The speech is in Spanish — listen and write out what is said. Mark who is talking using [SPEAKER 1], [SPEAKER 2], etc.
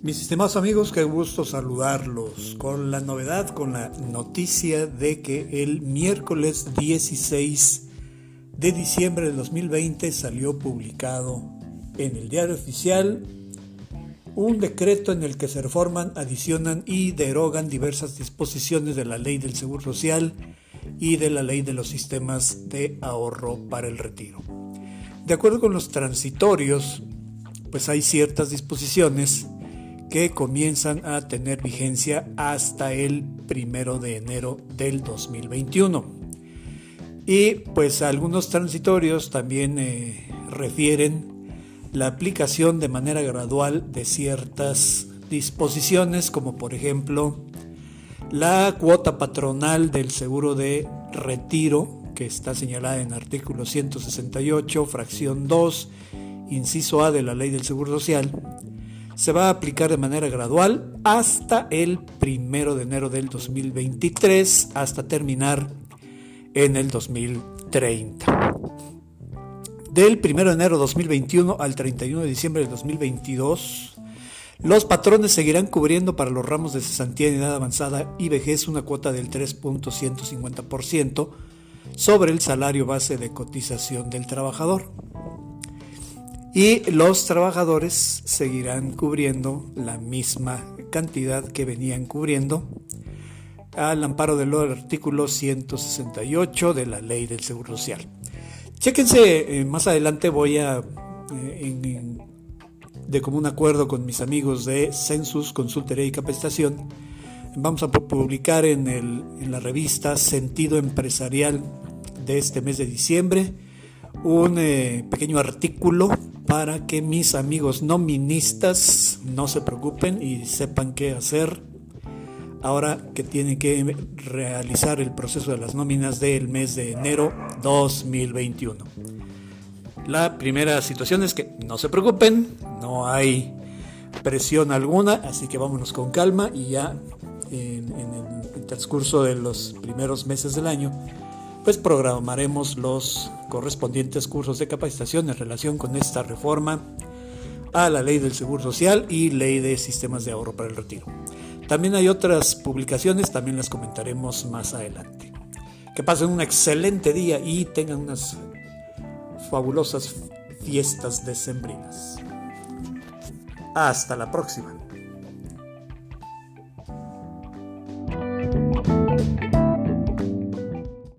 [SPEAKER 1] Mis estimados amigos, qué gusto saludarlos con la novedad, con la noticia de que el miércoles 16 de diciembre de 2020 salió publicado en el diario oficial un decreto en el que se reforman, adicionan y derogan diversas disposiciones de la ley del Seguro Social y de la ley de los sistemas de ahorro para el retiro. De acuerdo con los transitorios, pues hay ciertas disposiciones que comienzan a tener vigencia hasta el primero de enero del 2021. Y pues algunos transitorios también eh, refieren la aplicación de manera gradual de ciertas disposiciones, como por ejemplo la cuota patronal del seguro de retiro, que está señalada en artículo 168, fracción 2, inciso A de la ley del Seguro Social, se va a aplicar de manera gradual hasta el primero de enero del 2023, hasta terminar en el 2030. Del 1 de enero de 2021 al 31 de diciembre de 2022, los patrones seguirán cubriendo para los ramos de cesantía en edad avanzada y vejez una cuota del 3.150% sobre el salario base de cotización del trabajador. Y los trabajadores seguirán cubriendo la misma cantidad que venían cubriendo al amparo del artículo 168 de la Ley del Seguro Social. Chéquense, eh, más adelante voy a, eh, de común acuerdo con mis amigos de Census, Consultoría y Capacitación, vamos a publicar en, en la revista Sentido Empresarial de este mes de diciembre un eh, pequeño artículo para que mis amigos noministas no se preocupen y sepan qué hacer ahora que tienen que realizar el proceso de las nóminas del mes de enero 2021. La primera situación es que no se preocupen, no hay presión alguna, así que vámonos con calma y ya en, el transcurso de los primeros meses del año, pues programaremos los correspondientes cursos de capacitación en relación con esta reforma a la ley del Seguro Social y ley de sistemas de ahorro para el retiro. También hay otras publicaciones, también las comentaremos más adelante. Que pasen un excelente día y tengan unas fabulosas fiestas decembrinas. Hasta la próxima.